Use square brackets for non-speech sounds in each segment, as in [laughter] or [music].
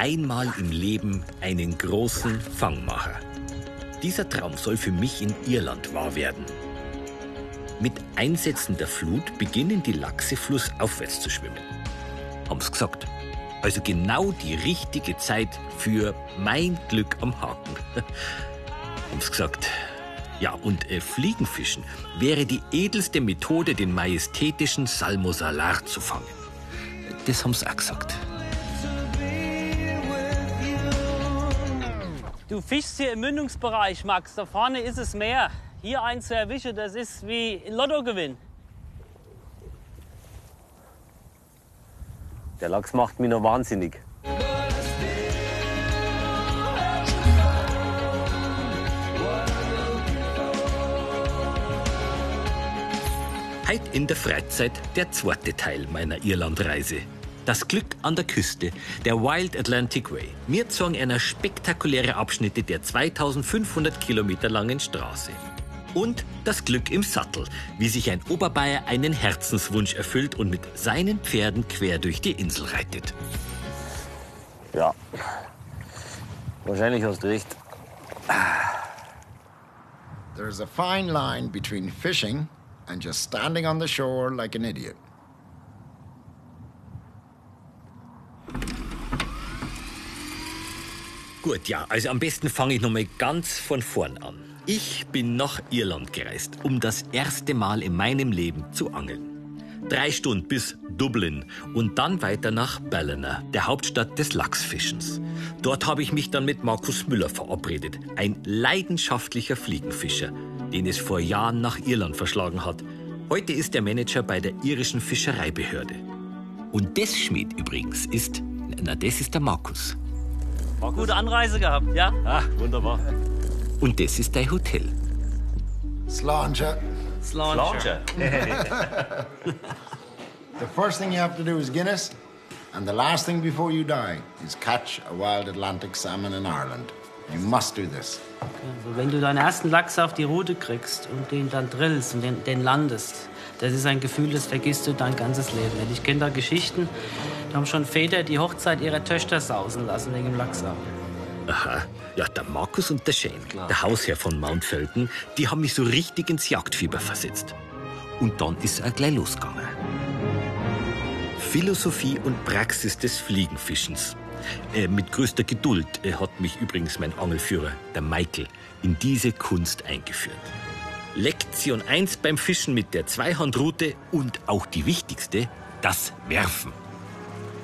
einmal im Leben einen großen Fang machen. Dieser Traum soll für mich in Irland wahr werden. Mit Einsetzen der Flut beginnen die Lachse flussaufwärts zu schwimmen. Haben's gesagt. Also genau die richtige Zeit für mein Glück am Haken. [laughs] Haben's gesagt. Ja, und äh, Fliegenfischen wäre die edelste Methode, den majestätischen Salmosalar zu fangen. Das haben's auch gesagt. Du fischst hier im Mündungsbereich, Max. Da vorne ist es Meer. Hier einen zu erwischen, das ist wie ein Lottogewinn. Der Lachs macht mich noch wahnsinnig. Heute in der Freizeit der zweite Teil meiner Irlandreise. Das Glück an der Küste, der Wild Atlantic Way. Mir zogen einer spektakuläre Abschnitte der 2500 Kilometer langen Straße. Und das Glück im Sattel, wie sich ein Oberbayer einen Herzenswunsch erfüllt und mit seinen Pferden quer durch die Insel reitet. Ja. Wahrscheinlich hast du recht. There's a fine line between fishing and just standing on the shore like an idiot. Gut, ja, also am besten fange ich nochmal ganz von vorn an. Ich bin nach Irland gereist, um das erste Mal in meinem Leben zu angeln. Drei Stunden bis Dublin und dann weiter nach Ballina, der Hauptstadt des Lachsfischens. Dort habe ich mich dann mit Markus Müller verabredet, ein leidenschaftlicher Fliegenfischer, den es vor Jahren nach Irland verschlagen hat. Heute ist er Manager bei der irischen Fischereibehörde. Und das Schmied übrigens ist, na, das ist der Markus. Gute Anreise gehabt, ja? Ah, wunderbar. Und das ist dein Hotel. Sláinte. Slauncher. [laughs] The first thing you have to do is Guinness, and the last thing before you die is catch a wild Atlantic salmon in Ireland. You must do this. Also, wenn du deinen ersten Lachs auf die Route kriegst und den dann drillst und den, den landest, das ist ein Gefühl, das vergisst du dein ganzes Leben nicht. Ich kenne da Geschichten, da haben schon Väter die Hochzeit ihrer Töchter sausen lassen wegen dem Lachsau. Aha. Ja, der Markus und der Shane, der Hausherr von Mount Felton, die haben mich so richtig ins Jagdfieber versetzt. Und dann ist er gleich losgegangen. Philosophie und Praxis des Fliegenfischens. Äh, mit größter Geduld äh, hat mich übrigens mein Angelführer, der Michael, in diese Kunst eingeführt. Lektion 1 beim Fischen mit der Zweihandrute und auch die wichtigste, das Werfen.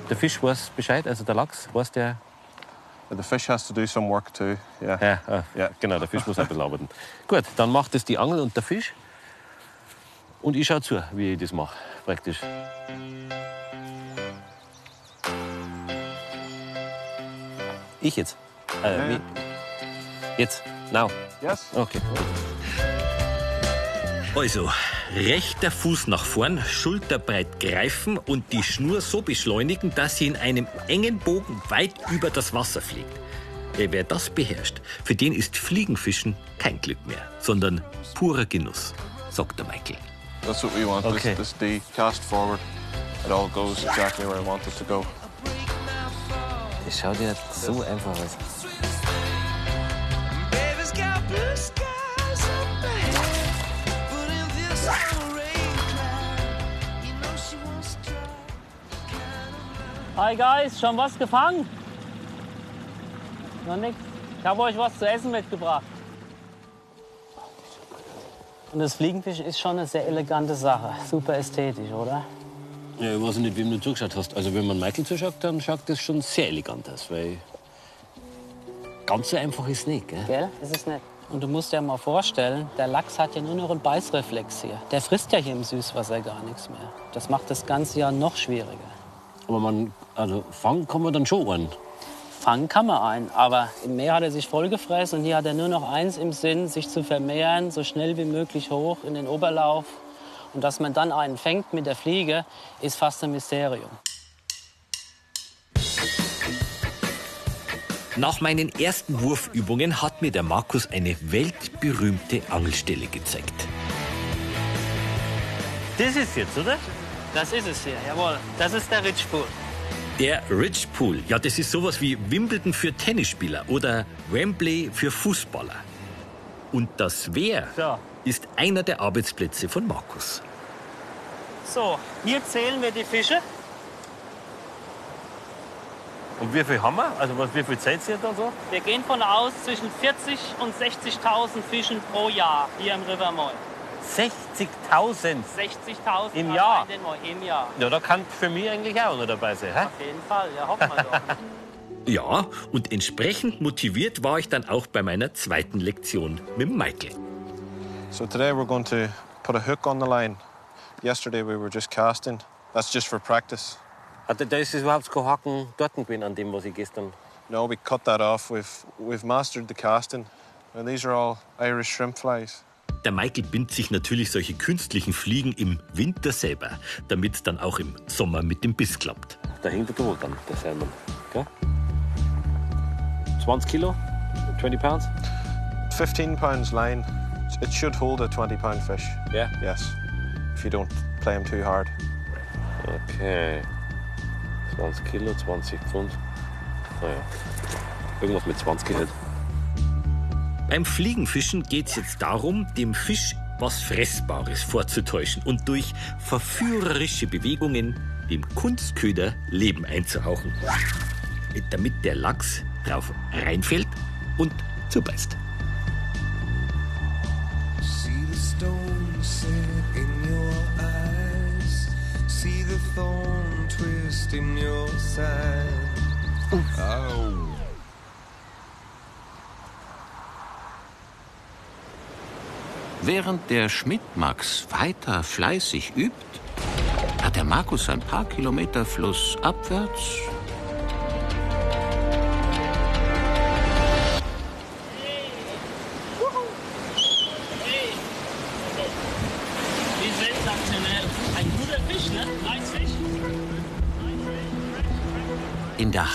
Der Fisch weiß Bescheid, also der Lachs weiß der. The fish has to do some work too. Yeah. Ja, ah, Ja. genau, der Fisch muss ein bisschen arbeiten. Gut, dann macht es die Angel und der Fisch. Und ich schaue zu, wie ich das mache, praktisch. Ich jetzt? Äh, wie? Jetzt? Now? Yes. Okay. Also, rechter Fuß nach vorn, schulterbreit greifen und die Schnur so beschleunigen, dass sie in einem engen Bogen weit über das Wasser fliegt. Äh, Wer das beherrscht, für den ist Fliegenfischen kein Glück mehr, sondern purer Genuss, sagt der Michael. That's what we want. Okay. This, this D cast forward. It all goes exactly where I want it to go. Das schaut ja so einfach aus. Hi Guys, schon was gefangen? Noch nichts. Ich habe euch was zu essen mitgebracht. Und das Fliegenfischen ist schon eine sehr elegante Sache. Super ästhetisch, oder? Ja, ich weiß nicht, wem du zugeschaut hast. Also wenn man Michael zuschaut, dann schaut das schon sehr elegant aus, weil ganz so einfach ist es nicht, gell? Gell? Ist es nicht. Und du musst dir mal vorstellen, der Lachs hat ja nur noch einen Beißreflex hier. Der frisst ja hier im Süßwasser gar nichts mehr. Das macht das Ganze ja noch schwieriger. Aber man, also fangen kann man dann schon einen. Fangen kann man ein, aber im Meer hat er sich vollgefressen und hier hat er nur noch eins im Sinn, sich zu vermehren, so schnell wie möglich hoch in den Oberlauf. Und dass man dann einen fängt mit der Fliege, ist fast ein Mysterium. Nach meinen ersten Wurfübungen hat mir der Markus eine weltberühmte Angelstelle gezeigt. Das ist jetzt, oder? Das ist es hier, jawohl. Das ist der Ritschpool. Der Rich Pool, ja, das ist sowas wie Wimbledon für Tennisspieler oder Wembley für Fußballer. Und das Wehr So. ist einer der Arbeitsplätze von Markus. So, hier zählen wir die Fische. Und wie viel haben wir? Also was, wie viel Zeit ihr da so? Wir gehen von aus zwischen 40 und 60.000 Fischen pro Jahr hier im River Moy. 60.000. 60.000 Im Jahr? im Jahr. Ja, da kann für mich eigentlich auch noch dabei sein. Hä? Auf jeden Fall, ja, hoffen wir doch. [laughs] Ja, und entsprechend motiviert war ich dann auch bei meiner zweiten Lektion mit Michael. So today we're going to put a hook on the line. Yesterday we were just casting. That's just for practice. Hat, da ist es überhaupt kein Haken dort gewesen an dem, was ich gestern... No, we cut that off. We've we've mastered the casting, and these are all Irish shrimp flies. Der Michael bindet sich natürlich solche künstlichen Fliegen im Winter selber, damit es dann auch im Sommer mit dem Biss klappt. Da hängt er da dann, der Salmon. Gell? 20 Kilo? 20 pounds? 15 pounds line. It should hold a 20 pound fish. Ja. Yes, if you don't play him too hard. Okay. 20 Kilo, 20 Pfund. Naja. Irgendwas mit 20 halt. Beim Fliegenfischen geht es jetzt darum, dem Fisch was Fressbares vorzutäuschen und durch verführerische Bewegungen dem Kunstköder Leben einzuhauchen. Damit der Lachs drauf reinfällt und zubeißt. See the stone set in your eyes. See the thorn twist in your side. Oh. Während der Schmidt-Max weiter fleißig übt, hat der Markus ein paar Kilometer flussabwärts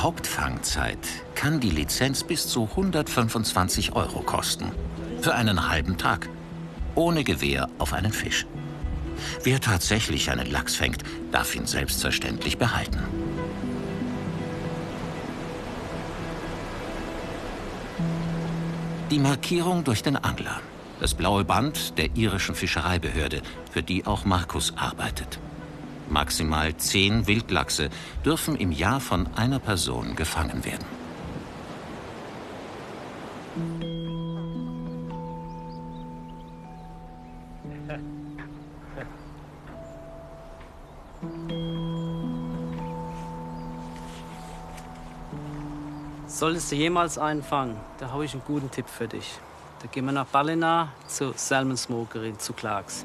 Hauptfangzeit kann die Lizenz bis zu 125 Euro kosten. Für einen halben Tag. Ohne Gewehr auf einen Fisch. Wer tatsächlich einen Lachs fängt, darf ihn selbstverständlich behalten. Die Markierung durch den Angler. Das blaue Band der irischen Fischereibehörde, für die auch Markus arbeitet. Maximal zehn Wildlachse dürfen im Jahr von einer Person gefangen werden. Solltest du jemals einen fangen, da habe ich einen guten Tipp für dich. Da gehen wir nach Ballina zur Salmon Smokery zu Clarks.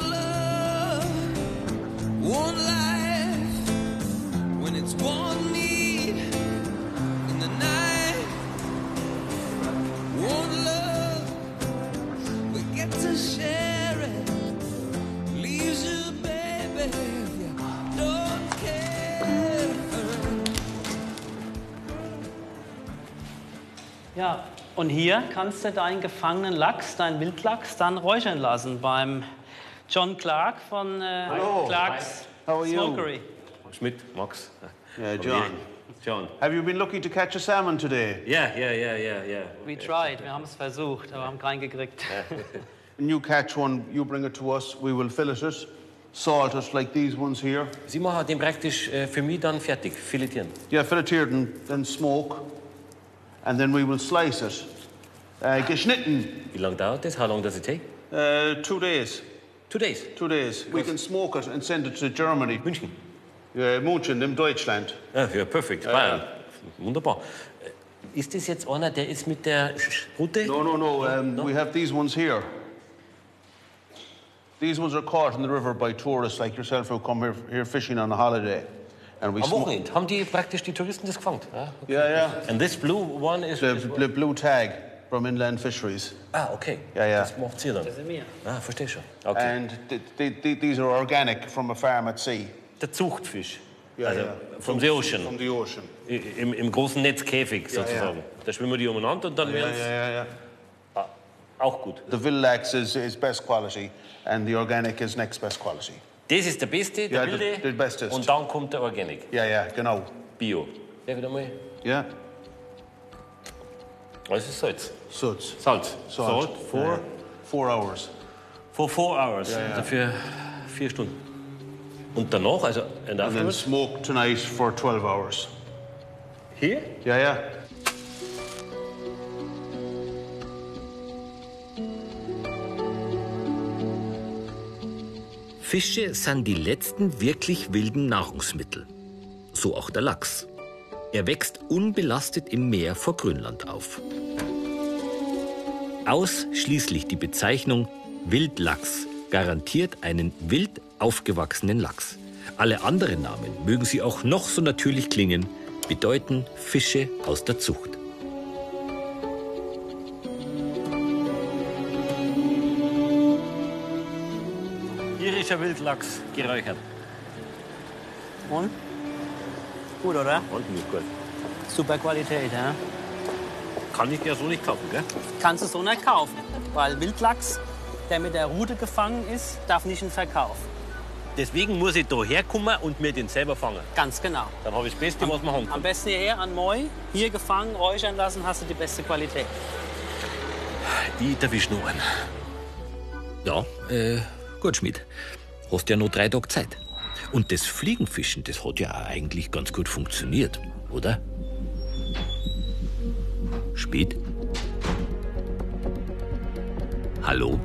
Ja, und hier kannst du deinen gefangenen Lachs, deinen Wildlachs, dann räuchern lassen beim John Clark von äh, Clarks How are you? Smokery. Schmidt, Max. Yeah, John. John. Have you been lucky to catch a salmon today? Ja, ja, ja, ja, ja. We tried, wir haben es versucht, aber haben keinen gekriegt. [laughs] When you catch one, you bring it to us. We will fillet it, salt it like these ones here. Sie machen den praktisch äh, für mich dann fertig, filetieren. Yeah, filletiert and then smoke, and then we will slice it. Uh, geschnitten. Wie lange dauert das? How long does it take? Uh, two days. Two days. Two days. We can smoke it and send it to Germany. München. Yeah, München, in Deutschland. Ja, ja perfekt. Bayern. Wunderbar. Äh, Ist das jetzt einer, der ist mit der Rute? No, no, no. Um, We have these ones here. These ones are caught in the river by tourists like yourself who come here, here fishing on a holiday. And we Am. Wochenende haben die praktisch die Touristen das gefangen. Ja? Yeah, yeah. And this blue one is... The, the blue tag. from inland fisheries. Ah, okay. Ja, ja. Das macht ihr dann. Das sind wir. Ah, verstehe schon. Okay. And th- th- th- these are organic from a farm at sea. Der Zuchtfisch. Ja, also ja. from the ocean. From the ocean. I- Im, Im großen Netzkäfig sozusagen. Da schwimmen die umeinander und dann Ja, werden ja, ja, ja. auch gut. The Villax is, is best quality, and the organic is next best quality. Das ist der beste, der Ja, der- wilde. der beste. Und dann kommt der Organic. Ja, ja, genau. Bio. Ja, wieder mal. Ja. Was ist Salz? Suds. Salz. Salt. for, Ja. Four hours. for four hours. Ja, ja. Also für vier Stunden. Und danach, also in der And then smoked tonight for 12 hours. Hier? Ja, ja. Fische sind die letzten wirklich wilden Nahrungsmittel. So auch der Lachs. Er wächst unbelastet im Meer vor Grönland auf. Ausschließlich die Bezeichnung Wildlachs garantiert einen wild aufgewachsenen Lachs. Alle anderen Namen, mögen sie auch noch so natürlich klingen, bedeuten Fische aus der Zucht. Wildlachs geräuchert. Und? Gut, oder? Und nicht gut. Super Qualität, ja? Kann ich ja so nicht kaufen, gell? Kannst du so nicht kaufen. Weil Wildlachs, der mit der Rute gefangen ist, darf nicht in Verkauf. Deswegen muss ich da herkommen und mir den selber fangen. Ganz genau. Dann habe ich das Beste, was man haben Am kann. besten hierher an Moi, hier gefangen, räuchern lassen, hast du die beste Qualität. Ich erwisch noch einen. Ja, äh, gut, Schmidt. Hast ja noch drei Tage Zeit. Und das Fliegenfischen, das hat ja eigentlich ganz gut funktioniert, oder? Spät? Hallo?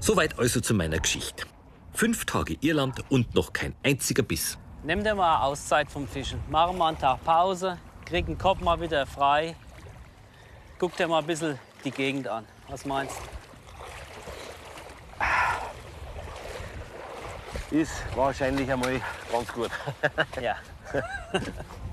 Soweit also zu meiner Geschichte. Fünf Tage Irland und noch kein einziger Biss. Nimm dir mal Auszeit vom Fischen. Mach mal einen Tag Pause, krieg den Kopf mal wieder frei. Guck dir mal ein bisschen die Gegend an. Was meinst du? Ist wahrscheinlich einmal ganz gut. Ja. [laughs]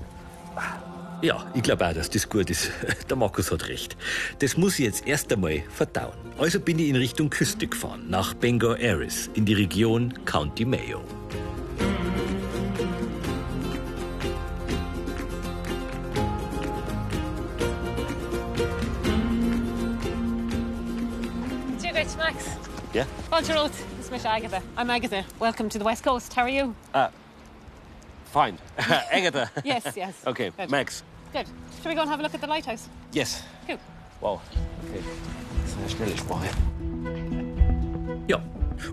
Ja, ich glaube auch, dass das gut ist. [laughs] Der Markus hat recht. Das muss ich jetzt erst einmal verdauen. Also bin ich in Richtung Küste gefahren, nach Bangor Aires, in die Region County Mayo. Rich Max. Yeah? Road. This is Miss Agatha. I'm Agatha. Welcome to the West Coast. How are you? Fine. [laughs] Agatha. Yes, yes. Okay, Good. Max. Good. Shall we go and have a look at the lighthouse? Yes. Cool. Wow. Okay. Das ist eine schnelle Sprache. Ja,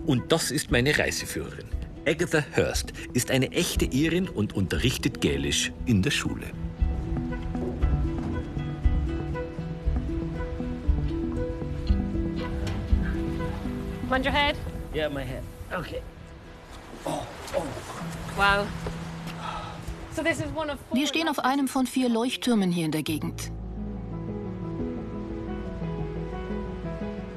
und das ist meine Reiseführerin. Agatha Hurst ist eine echte Irin und unterrichtet Gälisch in der Schule. Mind your head. Ja, mein Herr. Okay. Wow. Wir stehen auf einem von vier Leuchttürmen hier in der Gegend.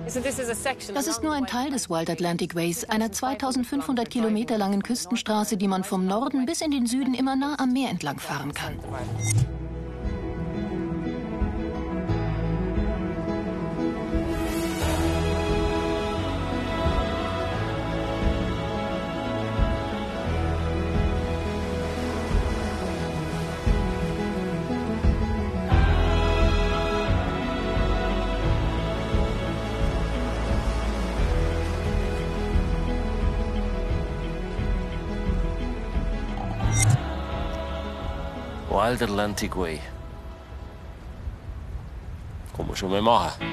Das ist nur ein Teil des Wild Atlantic Ways, einer 2500 Kilometer langen Küstenstraße, die man vom Norden bis in den Süden immer nah am Meer entlang fahren kann. Wild Atlantic Way. Kann man schon mal machen.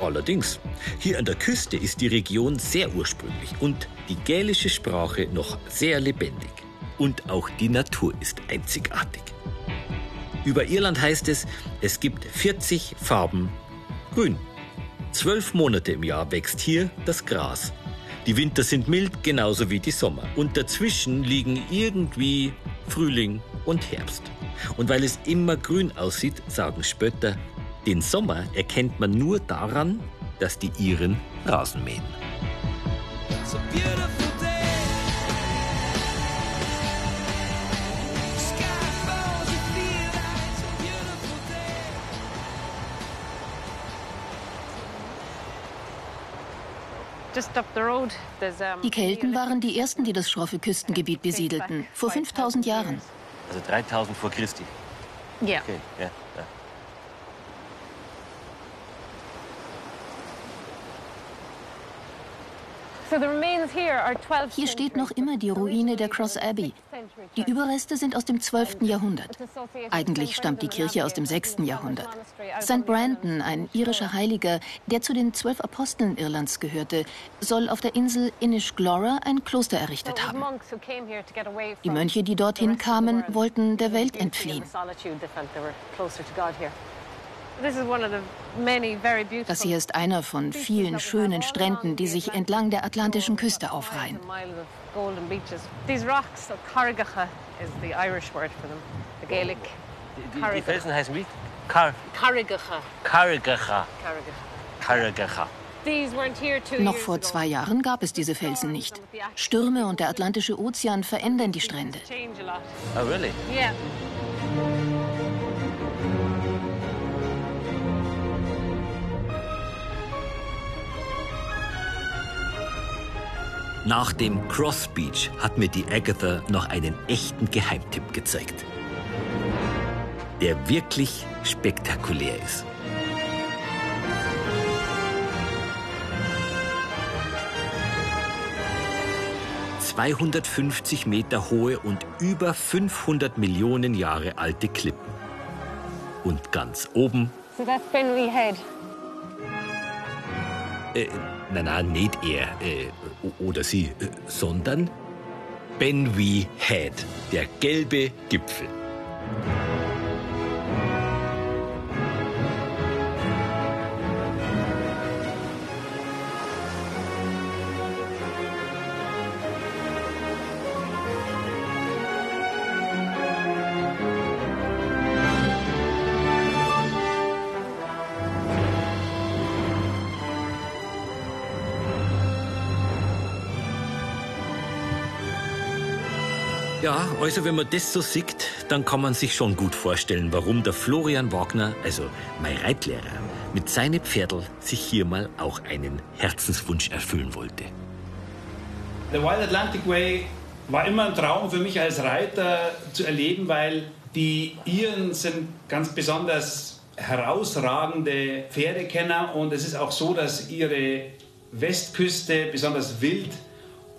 Allerdings, hier an der Küste ist die Region sehr ursprünglich und die gälische Sprache noch sehr lebendig. Und auch die Natur ist einzigartig. Über Irland heißt es, es gibt 40 Farben grün. Zwölf Monate im Jahr wächst hier das Gras. Die Winter sind mild, genauso wie die Sommer. Und dazwischen liegen irgendwie Frühling und Herbst. Und weil es immer grün aussieht, sagen Spötter, den Sommer erkennt man nur daran, dass die Iren Rasen mähen. Die Kelten waren die ersten, die das schroffe Küstengebiet besiedelten, vor 5000 Jahren. Also 3000 vor Christi. yeah. Okay, ja. ja. So the remains here are 12th Hier steht noch immer die Ruine der Cross Abbey. Die Überreste sind aus dem 12. Jahrhundert. Eigentlich stammt die Kirche aus dem 6. Jahrhundert. St. Brandon, ein irischer Heiliger, der zu den zwölf Aposteln Irlands gehörte, soll auf der Insel Inishglora ein Kloster errichtet haben. Die Mönche, die dorthin kamen, wollten der Welt entfliehen. Das hier ist einer von vielen schönen Stränden, die sich entlang der atlantischen Küste aufreihen. These rocks, so Carrigacha is the Irish word for them. The Gaelic. Die, die Felsen heißen wie? Kar weren't here two Noch years vor ago. zwei Jahren gab es diese Felsen nicht. Stürme und der Atlantische Ozean verändern die Strände. Oh, really? Yeah. Nach dem Cross Beach hat mir die Agatha noch einen echten Geheimtipp gezeigt. Der wirklich spektakulär ist. ...250 Meter hohe und über 500 Millionen Jahre alte Klippen. Und ganz oben So that's Benwee Head. Äh, nein, nein, nicht er äh, oder sie, äh, sondern Benwee Head, der gelbe Gipfel. Also wenn man das so sieht, dann kann man sich schon gut vorstellen, warum der Florian Wagner, also mein Reitlehrer, mit seinen Pferdl sich hier mal auch einen Herzenswunsch erfüllen wollte. Der Wild Atlantic Way war immer ein Traum für mich als Reiter zu erleben, weil die Iren sind ganz besonders herausragende Pferdekenner und es ist auch so, dass ihre Westküste besonders wild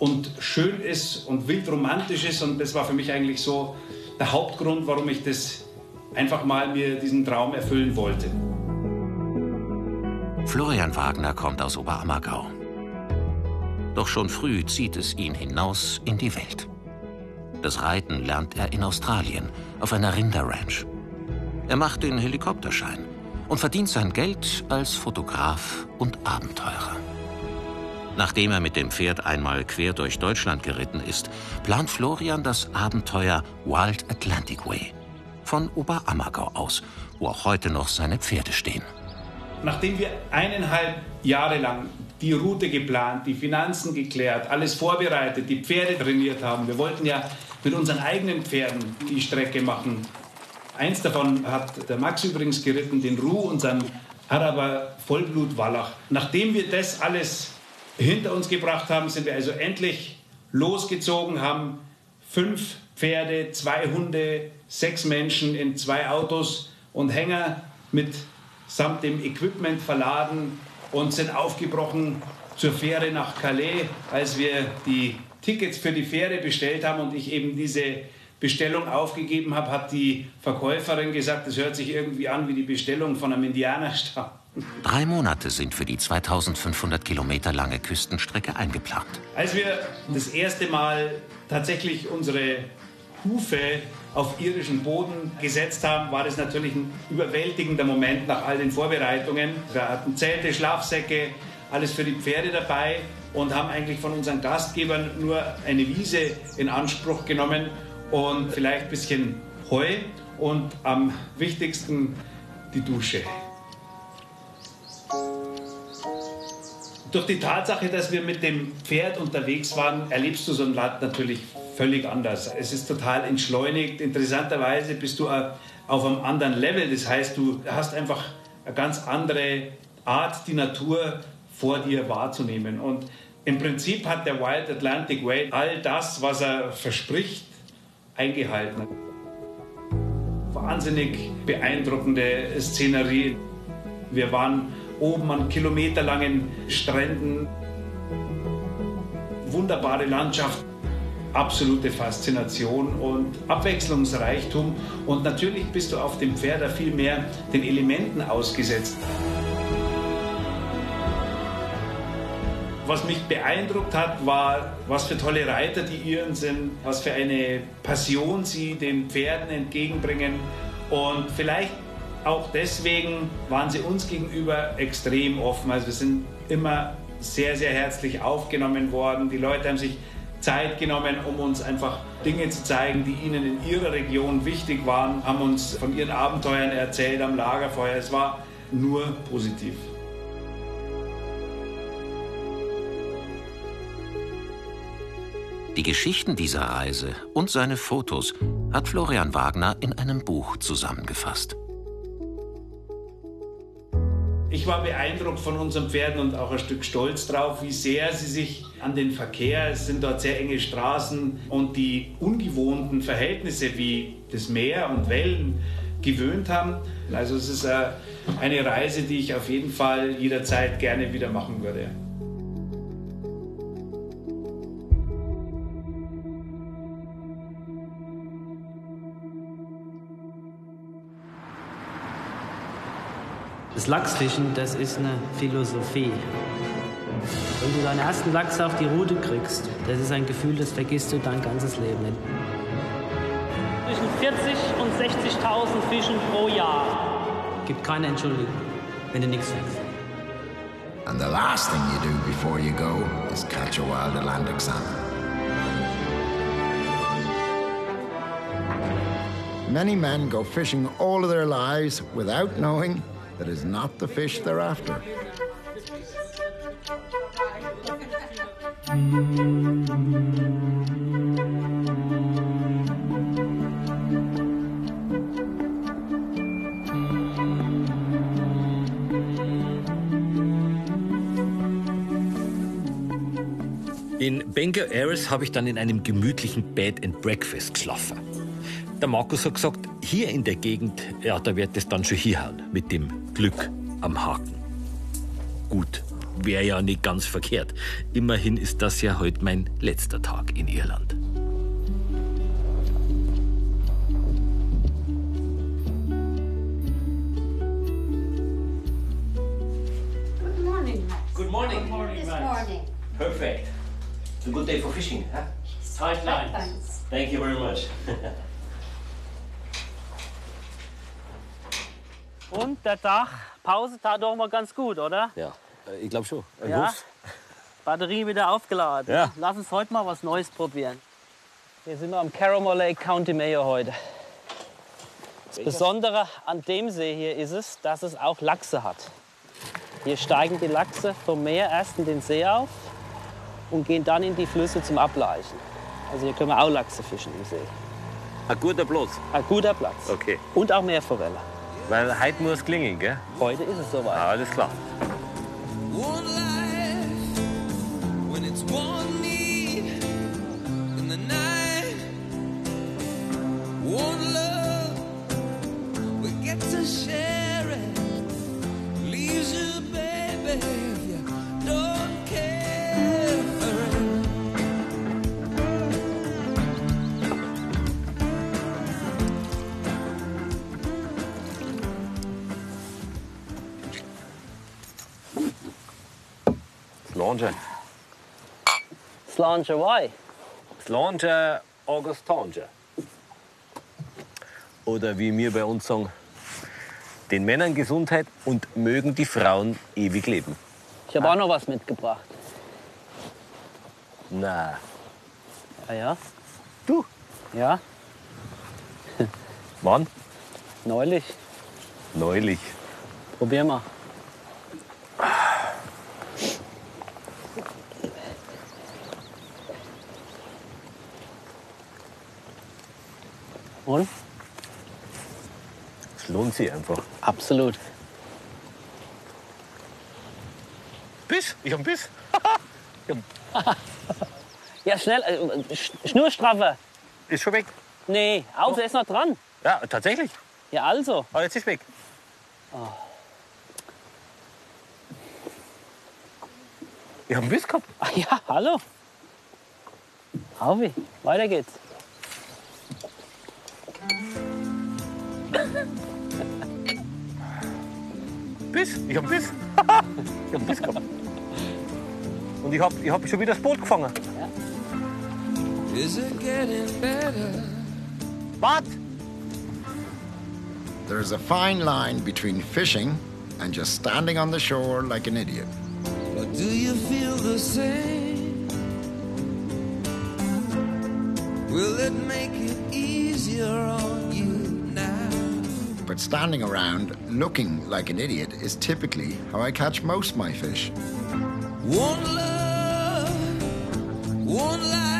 und schön ist und wildromantisch ist und das war für mich eigentlich so der Hauptgrund, warum ich das einfach mal mir diesen Traum erfüllen wollte. Florian Wagner kommt aus Oberammergau. Doch schon früh zieht es ihn hinaus in die Welt. Das Reiten lernt er in Australien auf einer Rinderranch. Er macht den Helikopterschein und verdient sein Geld als Fotograf und Abenteurer. Nachdem er mit dem Pferd einmal quer durch Deutschland geritten ist, plant Florian das Abenteuer Wild Atlantic Way. Von Oberammergau aus, wo auch heute noch seine Pferde stehen. Nachdem wir eineinhalb Jahre lang die Route geplant, die Finanzen geklärt, alles vorbereitet, die Pferde trainiert haben, wir wollten ja mit unseren eigenen Pferden die Strecke machen. Eins davon hat der Max übrigens geritten, den Ruh, unseren Araber Vollblut-Wallach. Nachdem wir das alles hinter uns gebracht haben, sind wir also endlich losgezogen, haben fünf Pferde, zwei Hunde, sechs Menschen in zwei Autos und Hänger mit samt dem Equipment verladen und sind aufgebrochen zur Fähre nach Calais, als wir die Tickets für die Fähre bestellt haben und ich eben diese Bestellung aufgegeben habe, hat die Verkäuferin gesagt, das hört sich irgendwie an wie die Bestellung von einem Indianerstamm. Drei Monate sind für die 2500 Kilometer lange Küstenstrecke eingeplant. Als wir das erste Mal tatsächlich unsere Hufe auf irischen Boden gesetzt haben, war das natürlich ein überwältigender Moment nach all den Vorbereitungen. Wir hatten Zelte, Schlafsäcke, alles für die Pferde dabei und haben eigentlich von unseren Gastgebern nur eine Wiese in Anspruch genommen und vielleicht ein bisschen Heu und am wichtigsten die Dusche. Durch die Tatsache, dass wir mit dem Pferd unterwegs waren, erlebst du so ein Land natürlich völlig anders. Es ist total entschleunigt. Interessanterweise bist du äh, auf einem anderen Level. Das heißt, du hast einfach eine ganz andere Art, die Natur vor dir wahrzunehmen. Und im Prinzip hat der Wild Atlantic Way all das, was er verspricht, eingehalten. Wahnsinnig beeindruckende Szenerie. Wir waren oben an kilometerlangen Stränden. Wunderbare Landschaft, absolute Faszination und Abwechslungsreichtum. Und natürlich bist du auf dem Pferd viel mehr den Elementen ausgesetzt. Was mich beeindruckt hat, war, was für tolle Reiter die Iren sind, was für eine Passion sie den Pferden entgegenbringen. Und vielleicht auch deswegen waren sie uns gegenüber extrem offen. Also wir sind immer sehr, sehr herzlich aufgenommen worden. Die Leute haben sich Zeit genommen, um uns einfach Dinge zu zeigen, die ihnen in ihrer Region wichtig waren, haben uns von ihren Abenteuern erzählt am Lagerfeuer. Es war nur positiv. Die Geschichten dieser Reise und seine Fotos hat Florian Wagner in einem Buch zusammengefasst. Ich war beeindruckt von unseren Pferden und auch ein Stück stolz drauf, wie sehr sie sich an den Verkehr, es sind dort sehr enge Straßen und die ungewohnten Verhältnisse wie das Meer und Wellen gewöhnt haben. Also es ist äh, eine Reise, die ich auf jeden Fall jederzeit gerne wieder machen würde. Das Lachsfischen, das ist eine Philosophie. Wenn du deinen ersten Lachs auf die Route kriegst, das ist ein Gefühl, das vergisst du dein ganzes Leben nicht. Zwischen 40 und 60.000 Fischen pro Jahr. Gibt keine Entschuldigung, wenn du nichts fängst. And the last thing you do before you go is catch a wild Atlantic salmon. Many men go fishing all of their lives without knowing that is not the fish they're after. In Bangor Airs habe ich dann in einem gemütlichen Bed and Breakfast geschlafen. Der Markus hat gesagt, hier in der Gegend, ja, da wird es dann schon hinhauen, mit dem Glück am Haken. Gut, wäre ja nicht ganz verkehrt. Immerhin ist das ja heute mein letzter Tag in Irland. Good morning. Good morning. Good morning, This morning. Perfect. It's a good day for fishing, huh? Tight lines. Thank you very much. [laughs] Und der Tag, Pause tat doch mal ganz gut, oder? Ja, äh, ich glaube schon. Ein Ja. Hof. Batterie wieder aufgeladen. Ja. Lass uns heute mal was Neues probieren. Hier sind wir am Carramore Lake County Mayo heute. Das Besondere an dem See hier ist es, dass es auch Lachse hat. Hier steigen die Lachse vom Meer erst in den See auf und gehen dann in die Flüsse zum Ableichen. Also hier können wir auch Lachse fischen im See. Ein guter Platz. Ein guter Platz. Okay. Und auch Meerforelle. Weil heute muss klingen, gell? Heute ist es soweit. Alles klar. Slanger why? Slanger Augustanger. Oder wie wir bei uns sagen, den Männern Gesundheit und mögen die Frauen ewig leben. Ich habe auch noch was mitgebracht. Na, Ja, ja. Du? Ja, wann? neulich. Neulich. Probier mal. Und? Es lohnt sich einfach. Absolut. Biss? Ich hab Biss. [laughs] Ja, schnell. äh, Sch- Schnurstraffer. Ist schon weg. Nee, also, er ist noch dran. Ja, tatsächlich. Ja, also. Aber jetzt ist weg. Ich hab einen Biss gehabt. Ah, ja, hallo. Hauvi, weiter geht's. Biss? Ich hab Biss. ich hab Biss gehabt. Und ich hab, ich hab schon wieder das Boot gefangen. Is it getting better? What? There's a fine line between fishing and just standing on the shore like an idiot. Or do you feel the same? Will it make it easier on you now? But standing around looking like an idiot is typically how I catch most my fish. One love, one life.